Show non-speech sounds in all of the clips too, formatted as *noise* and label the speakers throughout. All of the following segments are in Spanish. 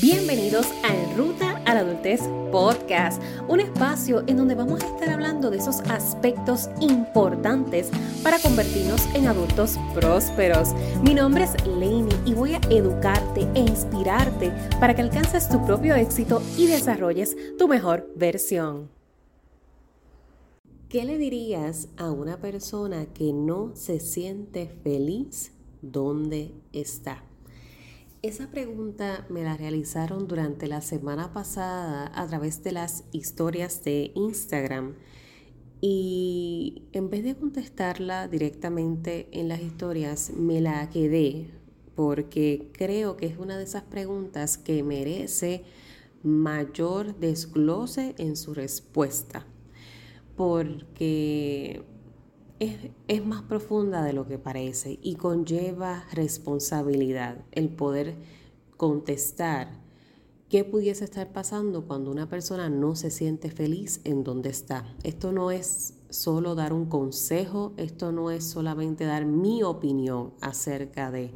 Speaker 1: Bienvenidos a Ruta a la Adultez Podcast, un espacio en donde vamos a estar hablando de esos aspectos importantes para convertirnos en adultos prósperos. Mi nombre es Lainey y voy a educarte e inspirarte para que alcances tu propio éxito y desarrolles tu mejor versión. ¿Qué le dirías a una persona que no se siente feliz donde está? Esa pregunta me la realizaron durante la semana pasada a través de las historias de Instagram. Y en vez de contestarla directamente en las historias, me la quedé porque creo que es una de esas preguntas que merece mayor desglose en su respuesta. Porque es, más profunda de lo que parece y conlleva responsabilidad el poder contestar qué pudiese estar pasando cuando una persona no se siente feliz en donde está. Esto no es solo dar un consejo, esto no es solamente dar mi opinión acerca de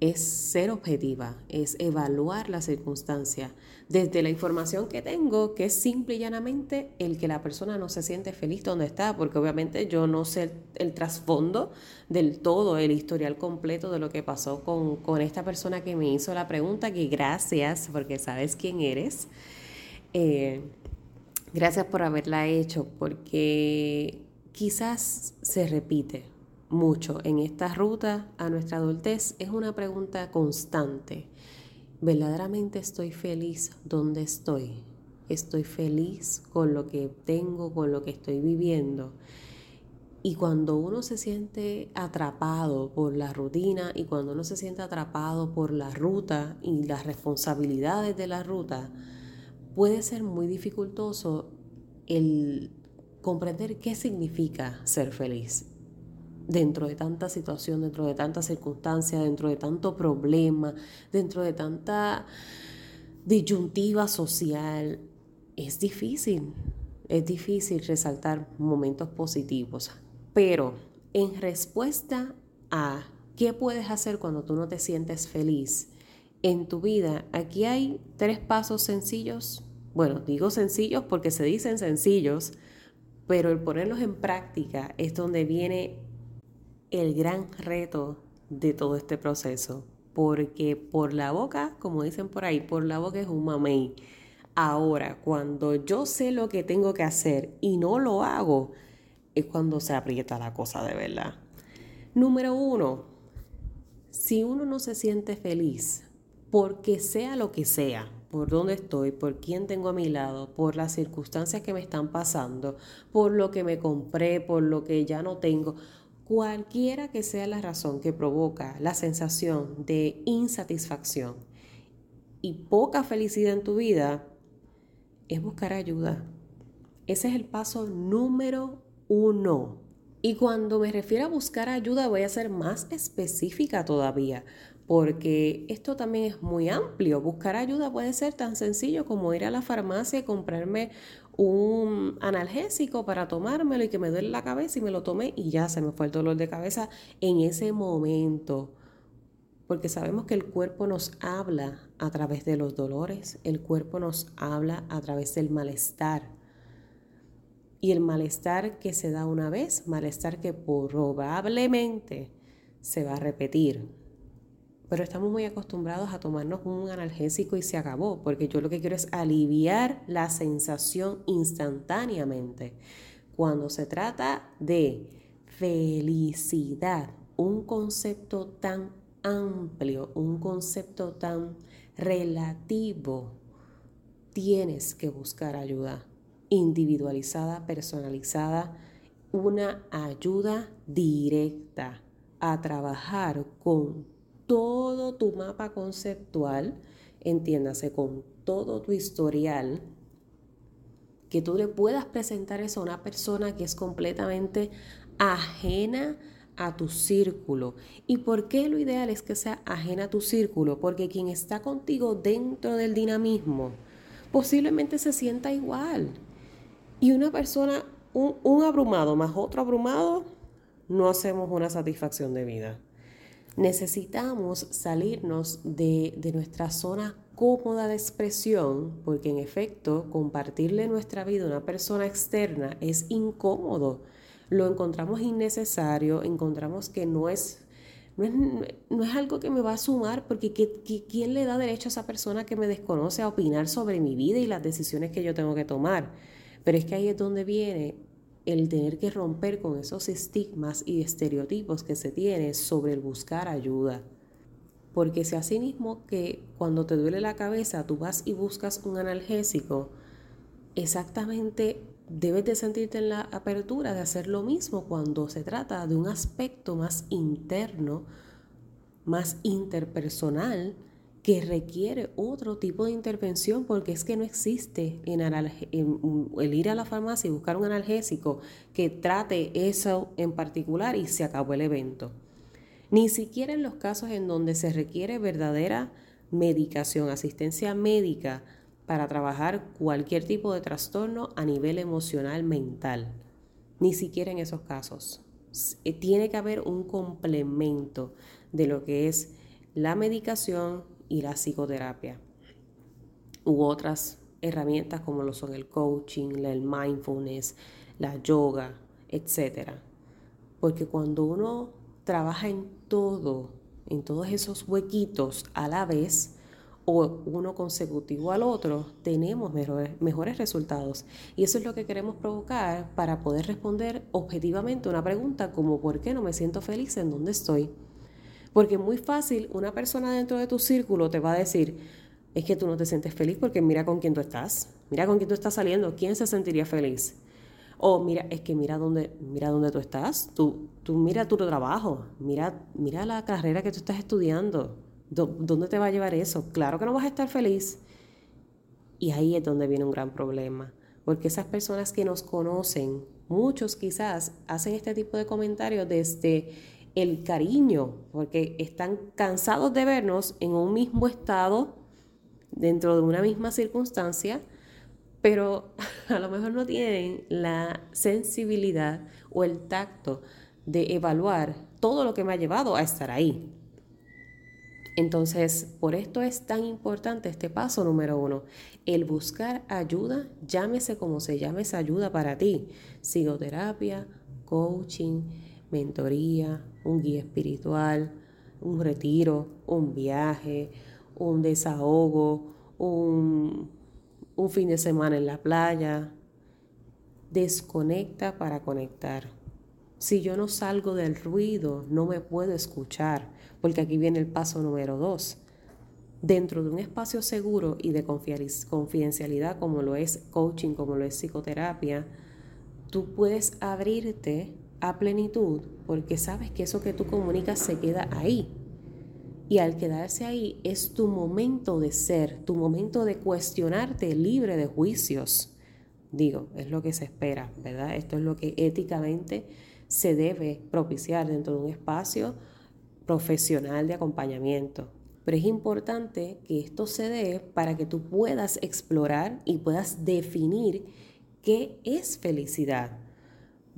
Speaker 1: es ser objetiva, es evaluar la circunstancia desde la información que tengo, que es simple y llanamente el que la persona no se siente feliz donde está, porque obviamente yo no sé el, trasfondo del todo, el historial completo de lo que pasó con, con, esta persona que me hizo la pregunta, que gracias, porque sabes quién eres. Eh, gracias por haberla hecho, porque quizás se repite mucho en esta ruta a nuestra adultez es una pregunta constante. ¿Verdaderamente estoy feliz donde estoy? ¿Estoy feliz con lo que tengo, con lo que estoy viviendo? Y cuando uno se siente atrapado por la rutina y cuando uno se siente atrapado por la ruta y las responsabilidades de la ruta, puede ser muy dificultoso el comprender qué significa ser feliz dentro de tanta situación, dentro de tanta circunstancia, dentro de tanto problema, dentro de tanta disyuntiva social, es difícil, es difícil resaltar momentos positivos. Pero en respuesta a qué puedes hacer cuando tú no te sientes feliz en tu vida, aquí hay tres pasos sencillos. Bueno, digo sencillos porque se dicen sencillos, pero el ponerlos en práctica es donde viene el gran reto de todo este proceso, porque por la boca, como dicen por ahí, por la boca es un mamey. Ahora, cuando yo sé lo que tengo que hacer y no lo hago, es cuando se aprieta la cosa de verdad. Número uno, si uno no se siente feliz, porque sea lo que sea, por dónde estoy, por quién tengo a mi lado, por las circunstancias que me están pasando, por lo que me compré, por lo que ya no tengo, Cualquiera que sea la razón que provoca la sensación de insatisfacción y poca felicidad en tu vida, es buscar ayuda. Ese es el paso número uno. Y cuando me refiero a buscar ayuda voy a ser más específica todavía, porque esto también es muy amplio. Buscar ayuda puede ser tan sencillo como ir a la farmacia y comprarme un analgésico para tomármelo y que me duele la cabeza y me lo tomé y ya se me fue el dolor de cabeza en ese momento. Porque sabemos que el cuerpo nos habla a través de los dolores, el cuerpo nos habla a través del malestar. Y el malestar que se da una vez, malestar que probablemente se va a repetir pero estamos muy acostumbrados a tomarnos un analgésico y se acabó, porque yo lo que quiero es aliviar la sensación instantáneamente. Cuando se trata de felicidad, un concepto tan amplio, un concepto tan relativo, tienes que buscar ayuda individualizada, personalizada, una ayuda directa a trabajar con todo tu mapa conceptual, entiéndase, con todo tu historial, que tú le puedas presentar eso a una persona que es completamente ajena a tu círculo. ¿Y por qué lo ideal es que sea ajena a tu círculo? Porque quien está contigo dentro del dinamismo posiblemente se sienta igual. Y una persona, un, abrumado más otro abrumado, no hacemos una satisfacción de vida. Necesitamos salirnos de, de nuestra zona cómoda de expresión, porque en efecto compartirle nuestra vida a una persona externa es incómodo. Lo encontramos innecesario, encontramos que no es, no es, algo que me va a sumar, porque ¿quién le da derecho a esa persona que me desconoce a opinar sobre mi vida y las decisiones que yo tengo que tomar? Pero es que ahí es donde viene el tener que romper con esos estigmas y estereotipos que se tiene sobre el buscar ayuda. Porque si así mismo que cuando te duele la cabeza tú vas y buscas un analgésico, exactamente debes de sentirte en la apertura de hacer lo mismo cuando se trata de un aspecto más interno, más interpersonal, que requiere otro tipo de intervención porque es que no existe en el ir a la farmacia y buscar un analgésico que trate eso en particular y se acabó el evento. Ni siquiera en los casos en donde se requiere verdadera medicación, asistencia médica para trabajar cualquier tipo de trastorno a nivel emocional, mental. Ni siquiera en esos casos. Eh, tiene que haber un complemento de lo que es la medicación y la psicoterapia u otras herramientas como lo son el coaching, el mindfulness, la yoga, etc. Porque cuando uno trabaja en todo, en todos esos huequitos a la vez, o uno consecutivo al otro, tenemos mejores, mejores, resultados. Y eso es lo que queremos provocar para poder responder objetivamente una pregunta como ¿por qué no me siento feliz en donde estoy? Porque muy fácil, una persona dentro de tu círculo te va a decir, es que tú no te sientes feliz porque mira con quién tú estás, mira con quién tú estás saliendo, ¿quién se sentiría feliz? O mira, es que mira dónde, mira dónde tú estás, tú, tú mira tu trabajo, mira, mira la carrera que tú estás estudiando, ¿dónde te va a llevar eso? Claro que no vas a estar feliz. Y ahí es donde viene un gran problema, porque esas personas que nos conocen, muchos quizás hacen este tipo de comentarios desde el cariño, porque están cansados de vernos en un mismo estado, dentro de una misma circunstancia, pero *laughs* a lo mejor no tienen la sensibilidad o el tacto de evaluar todo lo que me ha llevado a estar ahí. Entonces, por esto es tan importante este paso número uno, el buscar ayuda, llámese como se llame esa ayuda para ti, psicoterapia, coaching, mentoría, un guía espiritual, un retiro, un viaje, un desahogo, un fin de semana en la playa. Desconecta para conectar. Si yo no salgo del ruido, no me puedo escuchar, porque aquí viene el paso número dos. Dentro de un espacio seguro y de confidencialidad como lo es coaching, como lo es psicoterapia, tú puedes abrirte a plenitud porque sabes que eso que tú comunicas se queda ahí y al quedarse ahí es tu momento de ser, tu momento de cuestionarte libre de juicios. Digo, es lo que se espera, ¿verdad? Esto es lo que éticamente se debe propiciar dentro de un espacio profesional de acompañamiento. Pero es importante que esto se dé para que tú puedas explorar y puedas definir qué es felicidad.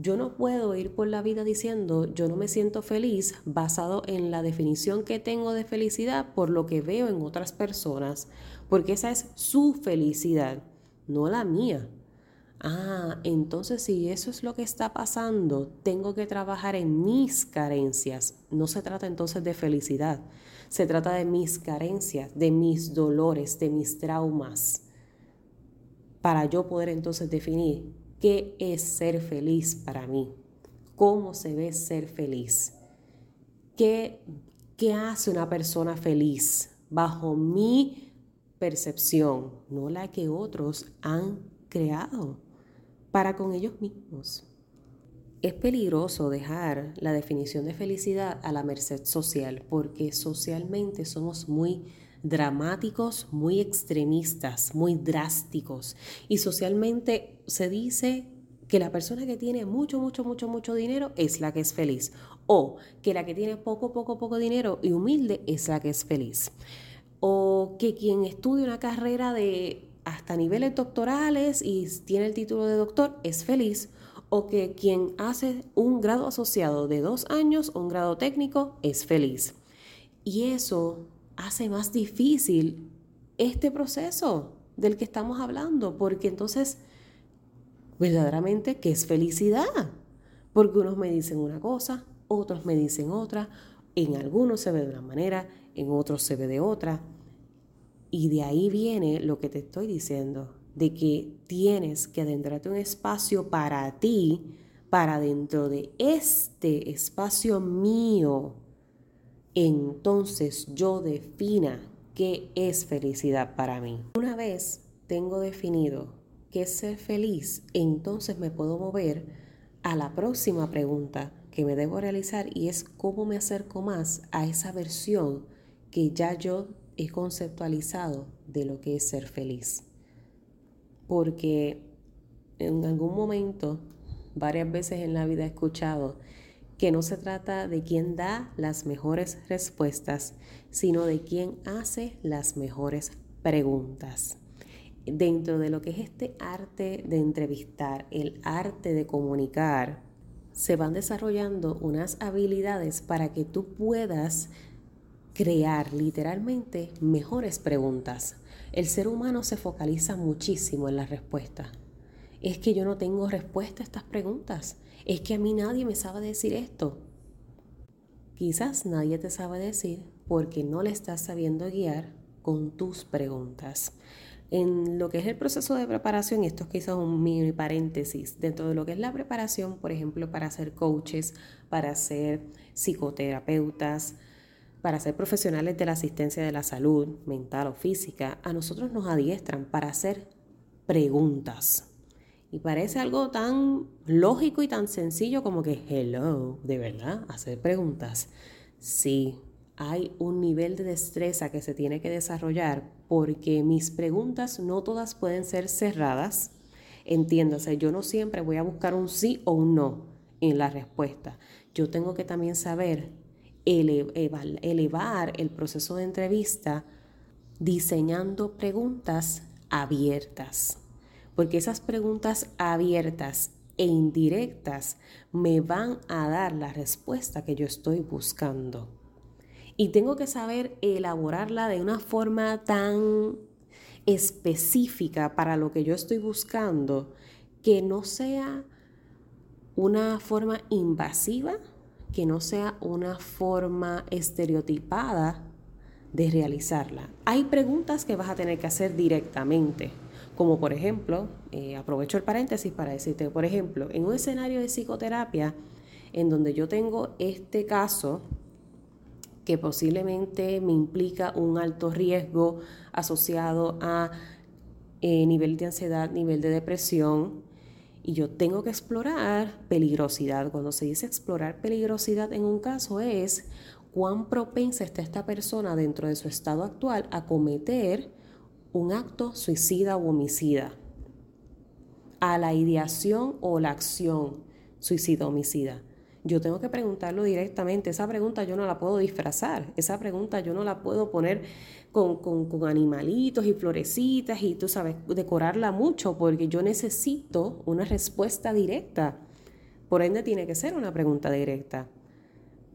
Speaker 1: Yo no puedo ir por la vida diciendo yo no me siento feliz basado en la definición que tengo de felicidad por lo que veo en otras personas, porque esa es su felicidad, no la mía. Ah, entonces si eso es lo que está pasando, tengo que trabajar en mis carencias. No se trata entonces de felicidad, se trata de mis carencias, de mis dolores, de mis traumas, para yo poder entonces definir ¿Qué es ser feliz para mí? ¿Cómo se ve ser feliz? ¿Qué, qué hace una persona feliz bajo mi percepción, no la que otros han creado para con ellos mismos? Es peligroso dejar la definición de felicidad a la merced social porque socialmente somos muy dramáticos, muy extremistas, muy drásticos. Y socialmente se dice que la persona que tiene mucho, mucho, mucho, mucho dinero es la que es feliz. O que la que tiene poco, poco, poco dinero y humilde es la que es feliz. O que quien estudia una carrera de hasta niveles doctorales y tiene el título de doctor es feliz. O que quien hace un grado asociado de dos años o un grado técnico es feliz. Y eso hace más difícil este proceso del que estamos hablando, porque entonces, verdaderamente, ¿qué es felicidad? Porque unos me dicen una cosa, otros me dicen otra, en algunos se ve de una manera, en otros se ve de otra. Y de ahí viene lo que te estoy diciendo, de que tienes que adentrarte un espacio para ti, para dentro de este espacio mío, entonces yo defina qué es felicidad para mí. Una vez tengo definido qué es ser feliz, entonces me puedo mover a la próxima pregunta que me debo realizar y es cómo me acerco más a esa versión que ya yo he conceptualizado de lo que es ser feliz. Porque en algún momento, varias veces en la vida he escuchado que no se trata de quién da las mejores respuestas, sino de quién hace las mejores preguntas. Dentro de lo que es este arte de entrevistar, el arte de comunicar, se van desarrollando unas habilidades para que tú puedas crear literalmente mejores preguntas. El ser humano se focaliza muchísimo en las respuestas. Es que yo no tengo respuesta a estas preguntas. Es que a mí nadie me sabe decir esto. Quizás nadie te sabe decir porque no le estás sabiendo guiar con tus preguntas. En lo que es el proceso de preparación, esto es quizás un mini paréntesis, dentro de lo que es la preparación, por ejemplo, para ser coaches, para ser psicoterapeutas, para ser profesionales de la asistencia de la salud mental o física, a nosotros nos adiestran para hacer preguntas. Y parece algo tan lógico y tan sencillo como que, hello, de verdad, hacer preguntas. Sí, hay un nivel de destreza que se tiene que desarrollar porque mis preguntas no todas pueden ser cerradas. Entiéndase, yo no siempre voy a buscar un sí o un no en la respuesta. Yo tengo que también saber elevar el proceso de entrevista diseñando preguntas abiertas, porque esas preguntas abiertas e indirectas me van a dar la respuesta que yo estoy buscando. Y tengo que saber elaborarla de una forma tan específica para lo que yo estoy buscando, que no sea una forma invasiva, que no sea una forma estereotipada de realizarla. Hay preguntas que vas a tener que hacer directamente, como por ejemplo, eh, aprovecho el paréntesis para decirte, por ejemplo, en un escenario de psicoterapia en donde yo tengo este caso que posiblemente me implica un alto riesgo asociado a eh, nivel de ansiedad, nivel de depresión, y yo tengo que explorar peligrosidad. Cuando se dice explorar peligrosidad en un caso es cuán propensa está esta persona dentro de su estado actual a cometer un acto suicida o homicida, a la ideación o la acción suicida-homicida. Yo tengo que preguntarlo directamente. Esa pregunta yo no la puedo disfrazar. Esa pregunta yo no la puedo poner con, animalitos y florecitas y tú sabes, decorarla mucho porque yo necesito una respuesta directa. Por ende tiene que ser una pregunta directa.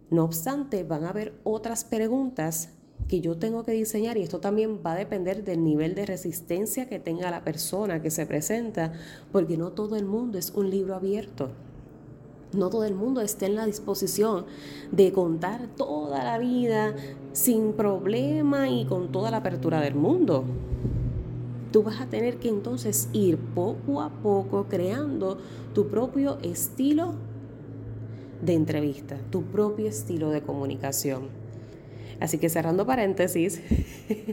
Speaker 1: No obstante, van a haber otras preguntas que yo tengo que diseñar y esto también va a depender del nivel de resistencia que tenga la persona que se presenta, porque no todo el mundo es un libro abierto. No todo el mundo está en la disposición de contar toda la vida sin problema y con toda la apertura del mundo. Tú vas a tener que entonces ir poco a poco creando tu propio estilo de entrevista, tu propio estilo de comunicación. Así que cerrando paréntesis,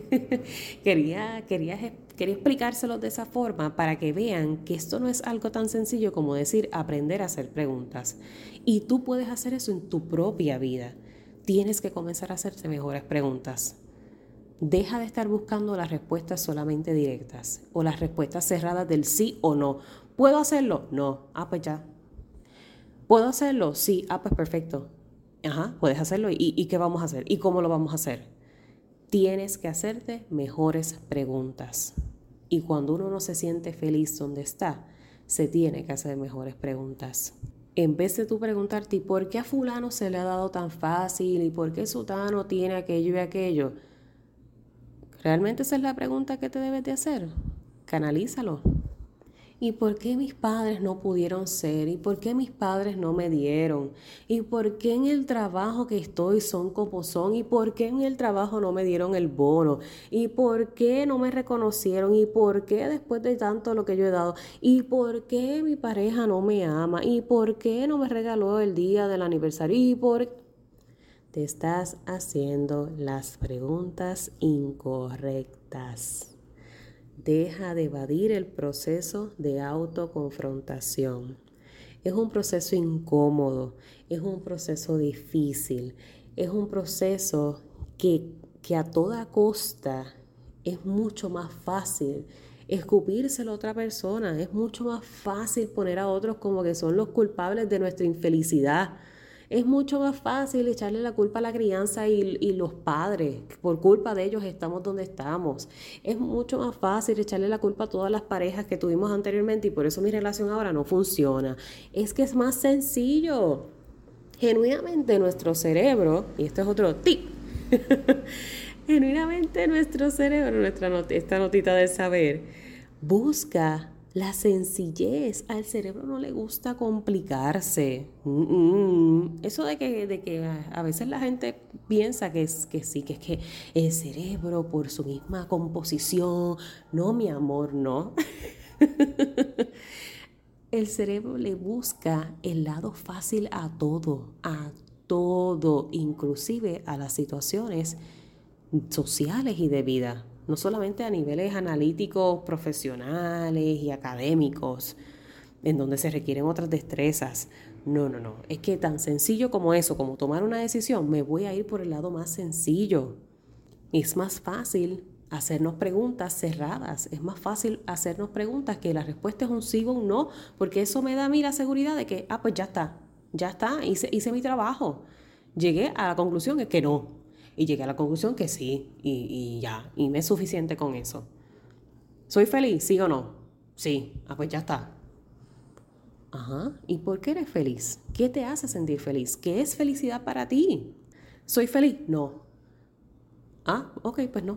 Speaker 1: *laughs* quería, quería, quería explicárselo de esa forma para que vean que esto no es algo tan sencillo como decir aprender a hacer preguntas. Y tú puedes hacer eso en tu propia vida. Tienes que comenzar a hacerte mejores preguntas. Deja de estar buscando las respuestas solamente directas o las respuestas cerradas del sí o no. ¿Puedo hacerlo? No. Ah, pues ya. ¿Puedo hacerlo? Sí. Ah, pues perfecto Ajá, puedes hacerlo. ¿Y, qué vamos a hacer? ¿Y cómo lo vamos a hacer? Tienes que hacerte mejores preguntas. Y cuando uno no se siente feliz donde está, se tiene que hacer mejores preguntas. en vez de tú preguntarte, ¿por qué a fulano se le ha dado tan fácil? ¿Y por qué sutano tiene aquello y aquello? ¿Realmente esa es la pregunta que te debes de hacer? Canalízalo. ¿Y por qué mis padres no pudieron ser? ¿Y por qué mis padres no me dieron? ¿Y por qué en el trabajo que estoy son como son? ¿Y por qué en el trabajo no me dieron el bono? ¿Y por qué no me reconocieron? ¿Y por qué después de tanto lo que yo he dado? ¿Y por qué mi pareja no me ama? ¿Y por qué no me regaló el día del aniversario? ¿Y por te estás haciendo las preguntas incorrectas. Deja de evadir el proceso de autoconfrontación. Es un proceso incómodo, es un proceso difícil, es un proceso que, que a toda costa es mucho más fácil escupírselo a otra persona, es mucho más fácil poner a otros como que son los culpables de nuestra infelicidad es mucho más fácil echarle la culpa a la crianza y, los padres. Por culpa de ellos estamos donde estamos. Es mucho más fácil echarle la culpa a todas las parejas que tuvimos anteriormente y por eso mi relación ahora no funciona. Es que es más sencillo. Genuinamente nuestro cerebro, y esto es otro tip, *laughs* genuinamente nuestro cerebro, nuestra esta notita de saber, busca la sencillez, al cerebro no le gusta complicarse. Eso de que, de que a veces la gente piensa que, es, que sí, que es que el cerebro por su misma composición, no mi amor, no. *laughs* el cerebro le busca el lado fácil a todo, a todo, inclusive a las situaciones sociales y de vida no solamente a niveles analíticos, profesionales y académicos, en donde se requieren otras destrezas. No, no, no. Es que tan sencillo como eso, como tomar una decisión, me voy a ir por el lado más sencillo. Es más fácil hacernos preguntas cerradas. Es más fácil hacernos preguntas que la respuesta es un sí o un no, porque eso me da a mí la seguridad de que, ah, pues ya está, ya está, hice, hice mi trabajo. Llegué a la conclusión de que no, y llegué a la conclusión que sí, y, ya, y me es suficiente con eso. ¿Soy feliz? ¿Sí o no? Sí. Ah, pues ya está. Ajá. ¿Y por qué eres feliz? ¿Qué te hace sentir feliz? ¿Qué es felicidad para ti? ¿Soy feliz? No. Ah, ok, pues no.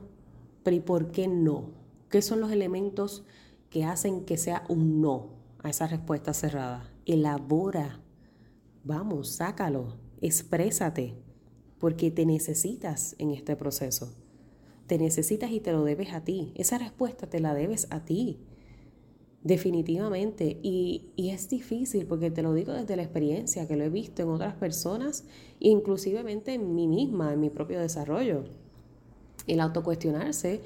Speaker 1: Pero ¿y por qué no? ¿Qué son los elementos que hacen que sea un no a esa respuesta cerrada? Elabora. Vamos, sácalo. Exprésate porque te necesitas en este proceso. Te necesitas y te lo debes a ti. Esa respuesta te la debes a ti. Definitivamente. Y, es difícil porque te lo digo desde la experiencia que lo he visto en otras personas, inclusivemente en mí misma, en mi propio desarrollo. El autocuestionarse,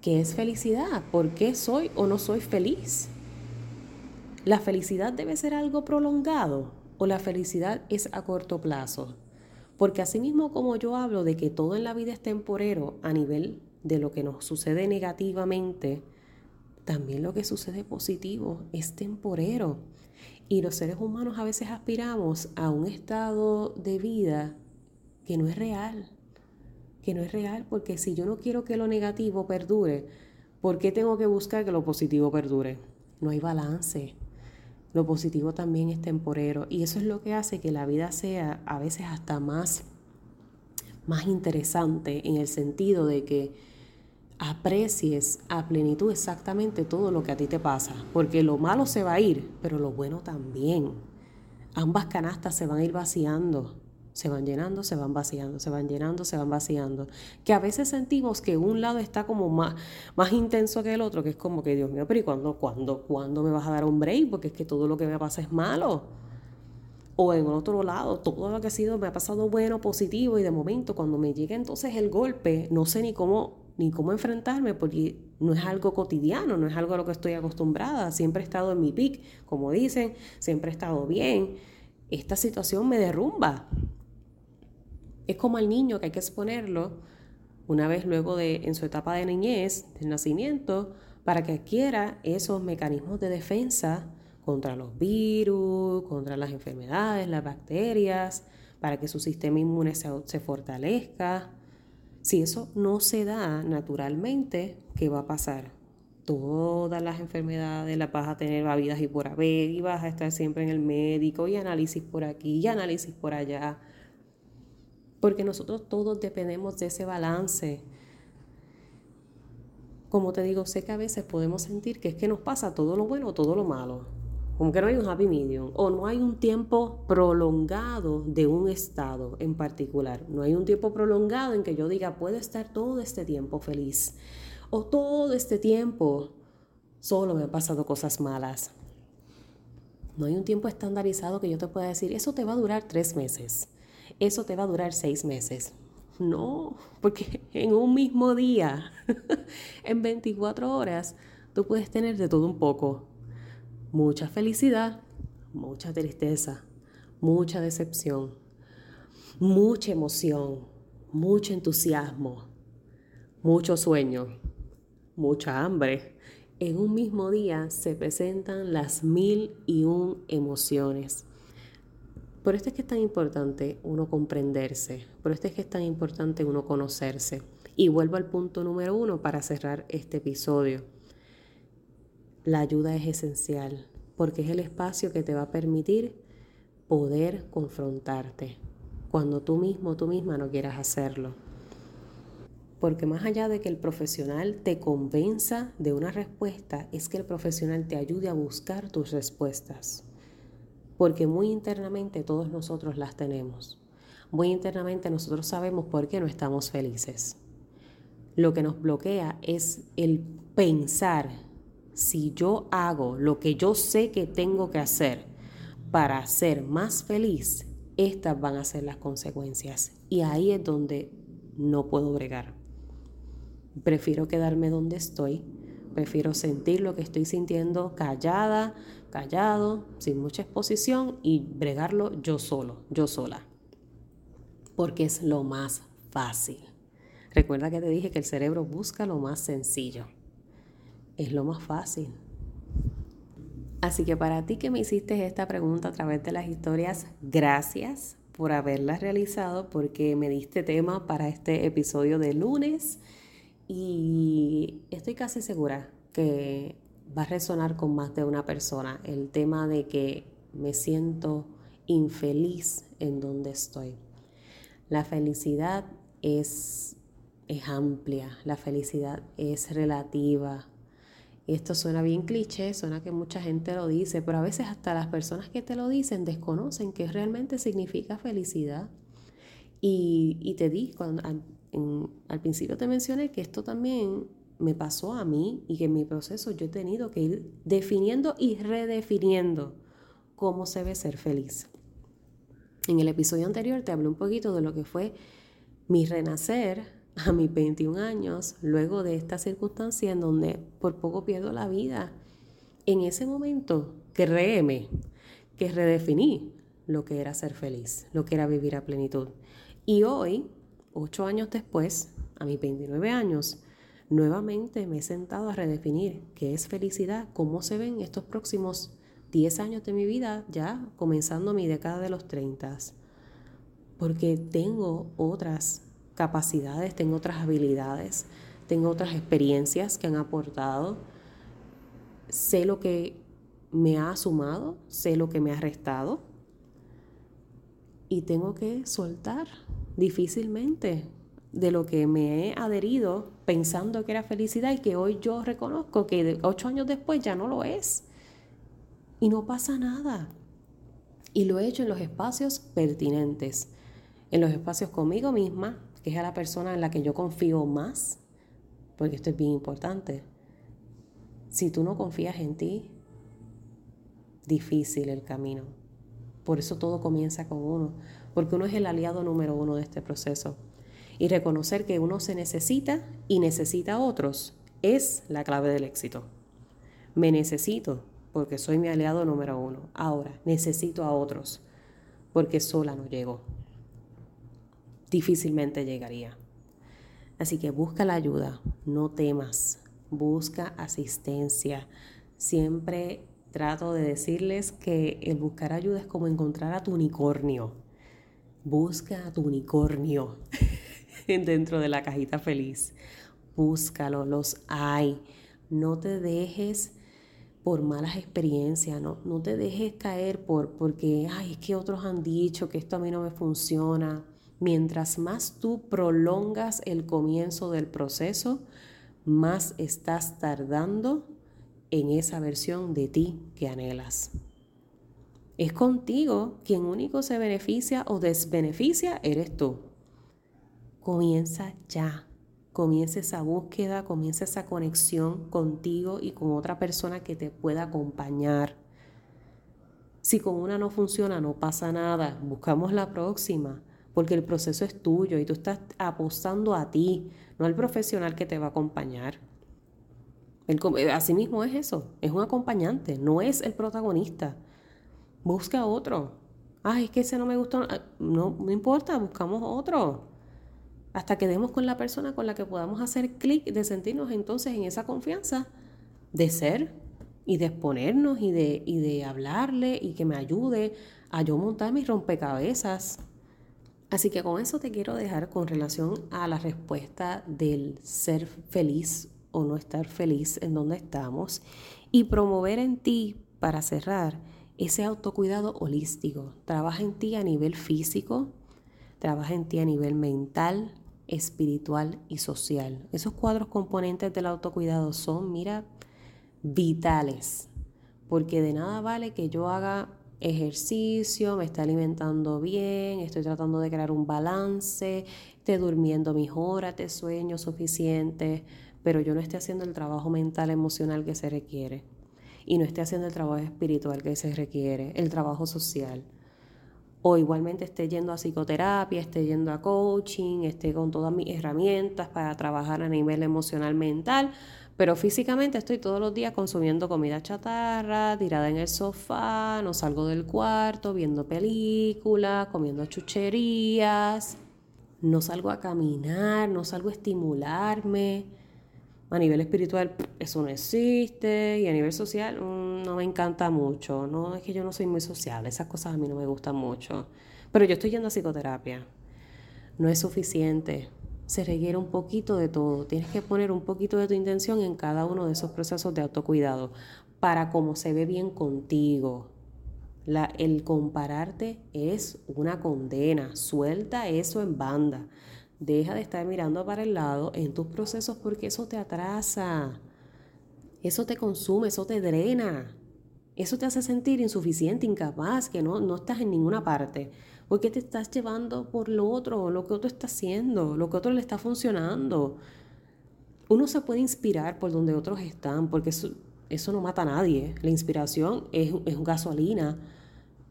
Speaker 1: ¿qué es felicidad? ¿Por qué soy o no soy feliz? ¿La felicidad debe ser algo prolongado o la felicidad es a corto plazo? Porque asimismo como yo hablo de que todo en la vida es temporero a nivel de lo que nos sucede negativamente, también lo que sucede positivo es temporero. Y los seres humanos a veces aspiramos a un estado de vida que no es real, que no es real, porque si yo no quiero que lo negativo perdure, ¿por qué tengo que buscar que lo positivo perdure? No hay balance. Lo positivo también es temporero. Y eso es lo que hace que la vida sea a veces hasta más, más interesante en el sentido de que aprecies a plenitud exactamente todo lo que a ti te pasa, porque lo malo se va a ir, pero lo bueno también. Ambas canastas se van a ir vaciando se van llenando, se van vaciando, se van llenando, se van vaciando. Que a veces sentimos que un lado está como más, más intenso que el otro, que es como que, Dios mío, pero ¿y cuándo, cuándo, cuándo me vas a dar un break? Porque es que todo lo que me pasa es malo. O en otro lado, todo lo que ha sido me ha pasado bueno, positivo, y de momento cuando me llega entonces el golpe, no sé ni cómo, ni cómo enfrentarme, porque no es algo cotidiano, no es algo a lo que estoy acostumbrada. Siempre he estado en mi pic, como dicen, siempre he estado bien. Esta situación me derrumba. Es como al niño que hay que exponerlo una vez luego de en su etapa de niñez, del nacimiento, para que adquiera esos mecanismos de defensa contra los virus, contra las enfermedades, las bacterias, para que su sistema inmune se, fortalezca. Si eso no se da naturalmente, ¿qué va a pasar? todas las enfermedades las vas a tener habidas y por haber, y vas a estar siempre en el médico, y análisis por aquí, y análisis por allá. Porque nosotros todos dependemos de ese balance. Como te digo, sé que a veces podemos sentir que es que nos pasa todo lo bueno o todo lo malo. Como que no hay un happy medium o no hay un tiempo prolongado de un estado en particular. No hay un tiempo prolongado en que yo diga, puedo estar todo este tiempo feliz o todo este tiempo solo me han pasado cosas malas. No hay un tiempo estandarizado que yo te pueda decir, eso te va a durar tres meses, eso te va a durar seis meses. No, porque en un mismo día, *laughs* en 24 horas, tú puedes tener de todo un poco mucha felicidad, mucha tristeza, mucha decepción, mucha emoción, mucho entusiasmo, mucho sueño, mucha hambre. En un mismo día se presentan las mil y un emociones. Por esto es que es tan importante uno comprenderse, por esto es que es tan importante uno conocerse. Y vuelvo al punto número uno para cerrar este episodio la ayuda es esencial porque es el espacio que te va a permitir poder confrontarte cuando tú mismo, tú misma no quieras hacerlo. Porque más allá de que el profesional te convenza de una respuesta, es que el profesional te ayude a buscar tus respuestas. Porque muy internamente todos nosotros las tenemos. Muy internamente nosotros sabemos por qué no estamos felices. Lo que nos bloquea es el pensar si yo hago lo que yo sé que tengo que hacer para ser más feliz, estas van a ser las consecuencias. Y ahí es donde no puedo bregar. Prefiero quedarme donde estoy, prefiero sentir lo que estoy sintiendo callada, callado, sin mucha exposición y bregarlo yo solo, yo sola. Porque es lo más fácil. Recuerda que te dije que el cerebro busca lo más sencillo es lo más fácil. Así que para ti que me hiciste esta pregunta a través de las historias, gracias por haberla realizado porque me diste tema para este episodio de lunes y estoy casi segura que va a resonar con más de una persona el tema de que me siento infeliz en donde estoy. La felicidad es, es amplia, la felicidad es relativa, esto suena bien cliché, suena que mucha gente lo dice, pero a veces hasta las personas que te lo dicen desconocen qué realmente significa felicidad. Y, te di, cuando, al, principio te mencioné que esto también me pasó a mí y que en mi proceso yo he tenido que ir definiendo y redefiniendo cómo se ve ser feliz. En el episodio anterior te hablé un poquito de lo que fue mi renacer a mis 21 años, luego de esta circunstancia en donde por poco pierdo la vida. En ese momento, créeme, que redefiní lo que era ser feliz, lo que era vivir a plenitud. Y hoy, ocho años después, a mis 29 años, nuevamente me he sentado a redefinir qué es felicidad, cómo se ven estos próximos 10 años de mi vida, ya comenzando mi década de los 30. Porque tengo otras capacidades, tengo otras habilidades, tengo otras experiencias que han aportado, sé lo que me ha sumado, sé lo que me ha restado y tengo que soltar difícilmente de lo que me he adherido pensando que era felicidad y que hoy yo reconozco que ocho años después ya no lo es. Y no pasa nada. Y lo he hecho en los espacios pertinentes, en los espacios conmigo misma, que es a la persona en la que yo confío más, porque esto es bien importante. Si tú no confías en ti, difícil el camino. Por eso todo comienza con uno, porque uno es el aliado número uno de este proceso. Y reconocer que uno se necesita y necesita a otros es la clave del éxito. Me necesito porque soy mi aliado número uno. Ahora, necesito a otros porque sola no llego difícilmente llegaría. Así que busca la ayuda, no temas, busca asistencia. Siempre trato de decirles que el buscar ayuda es como encontrar a tu unicornio. Busca a tu unicornio *laughs* *laughs* dentro de la cajita feliz. Búscalo, los hay. No te dejes por malas experiencias, no, no te dejes caer por porque, ay, es que otros han dicho que esto a mí no me funciona. Mientras más tú prolongas el comienzo del proceso, más estás tardando en esa versión de ti que anhelas. Es contigo quien único se beneficia o desbeneficia, eres tú. Comienza ya. Comienza esa búsqueda, comienza esa conexión contigo y con otra persona que te pueda acompañar. Si con una no funciona, no pasa nada. Buscamos la próxima, porque el proceso es tuyo y tú estás apostando a ti, no al profesional que te va a acompañar. El, asimismo es eso, es un acompañante, no es el protagonista. Busca otro. Ay, es que ese no me gustó. Ah, no, no importa, buscamos otro. Hasta que demos con la persona con la que podamos hacer clic, de sentirnos entonces en esa confianza de ser y de exponernos y de, y de hablarle y que me ayude a yo montar mis rompecabezas. Así que con eso te quiero dejar con relación a la respuesta del ser feliz o no estar feliz en donde estamos y promover en ti, para cerrar, ese autocuidado holístico. Trabaja en ti a nivel físico, trabaja en ti a nivel mental, espiritual y social. Esos cuatro componentes del autocuidado son, mira, vitales, porque de nada vale que yo haga ejercicio, me esté alimentando bien, estoy tratando de crear un balance, esté durmiendo mis horas de sueño suficientes, pero yo no esté haciendo el trabajo mental, emocional que se requiere y no esté haciendo el trabajo espiritual que se requiere, el trabajo social. O igualmente esté yendo a psicoterapia, esté yendo a coaching, esté con todas mis herramientas para trabajar a nivel emocional, mental, pero físicamente estoy todos los días consumiendo comida chatarra, tirada en el sofá, no salgo del cuarto, viendo películas, comiendo chucherías, no salgo a caminar, no salgo a estimularme a nivel espiritual eso no existe y a nivel social mm, no me encanta mucho. No es que yo no soy muy sociable, esas cosas a mí no me gustan mucho. Pero yo estoy yendo a psicoterapia. No es suficiente. Se requiere un poquito de todo. Tienes que poner un poquito de tu intención en cada uno de esos procesos de autocuidado para cómo se ve bien contigo. La, el compararte es una condena. Suelta eso en banda. Deja de estar mirando para el lado en tus procesos porque eso te atrasa, eso te consume, eso te drena, eso te hace sentir insuficiente, incapaz, que no, no estás en ninguna parte, porque te estás llevando por lo otro, lo que otro está haciendo, lo que otro le está funcionando. Uno se puede inspirar por donde otros están, porque eso, eso no mata a nadie. La inspiración es, es gasolina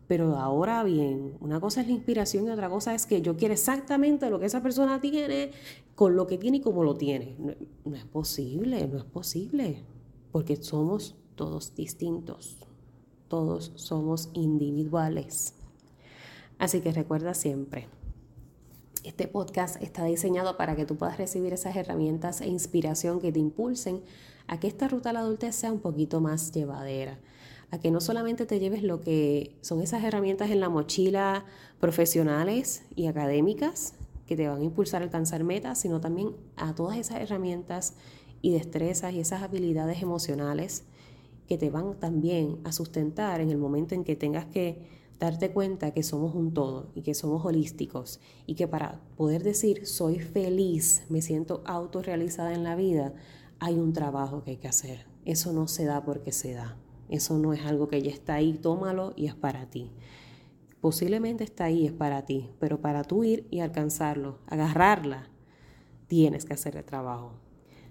Speaker 1: pero ahora bien, una cosa es la inspiración y otra cosa es que yo quiero exactamente lo que esa persona tiene, con lo que tiene y como lo tiene. No, es posible, no es posible, porque somos todos distintos, todos somos individuales. Así que recuerda siempre, este podcast está diseñado para que tú puedas recibir esas herramientas e inspiración que te impulsen a que esta ruta a la adultez sea un poquito más llevadera a que no solamente te lleves lo que son esas herramientas en la mochila profesionales y académicas que te van a impulsar a alcanzar metas, sino también a todas esas herramientas y destrezas y esas habilidades emocionales que te van también a sustentar en el momento en que tengas que darte cuenta que somos un todo y que somos holísticos y que para poder decir soy feliz, me siento autorrealizada en la vida, hay un trabajo que hay que hacer. Eso no se da porque se da. Eso no es algo que ya está ahí, tómalo y es para ti. Posiblemente está ahí, es para ti, pero para tú ir y alcanzarlo, agarrarla, tienes que hacer el trabajo.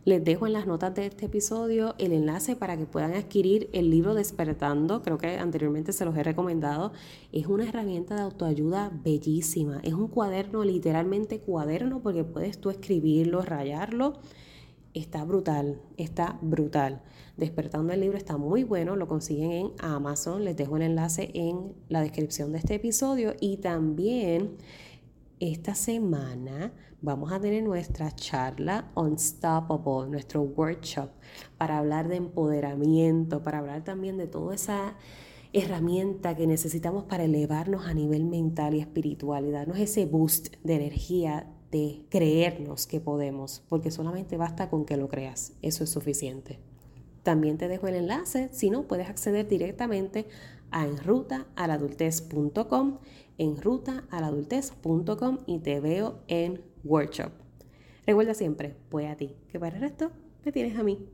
Speaker 1: Les dejo en las notas de este episodio el enlace para que puedan adquirir el libro Despertando, creo que anteriormente se los he recomendado. Es una herramienta de autoayuda bellísima, es un cuaderno, literalmente cuaderno, porque puedes tú escribirlo, rayarlo está brutal, está brutal. Despertando el libro está muy bueno, lo consiguen en Amazon, les dejo el enlace en la descripción de este episodio y también esta semana vamos a tener nuestra charla Unstoppable, nuestro workshop para hablar de empoderamiento, para hablar también de toda esa herramienta que necesitamos para elevarnos a nivel mental y espiritual y darnos ese boost de energía de creernos que podemos, porque solamente basta con que lo creas, eso es suficiente. También te dejo el enlace, si no, puedes acceder directamente a enrutaaladultez.com, enrutaaladultez.com y te veo en workshop. Recuerda siempre, pues a ti, que para el resto me tienes a mí.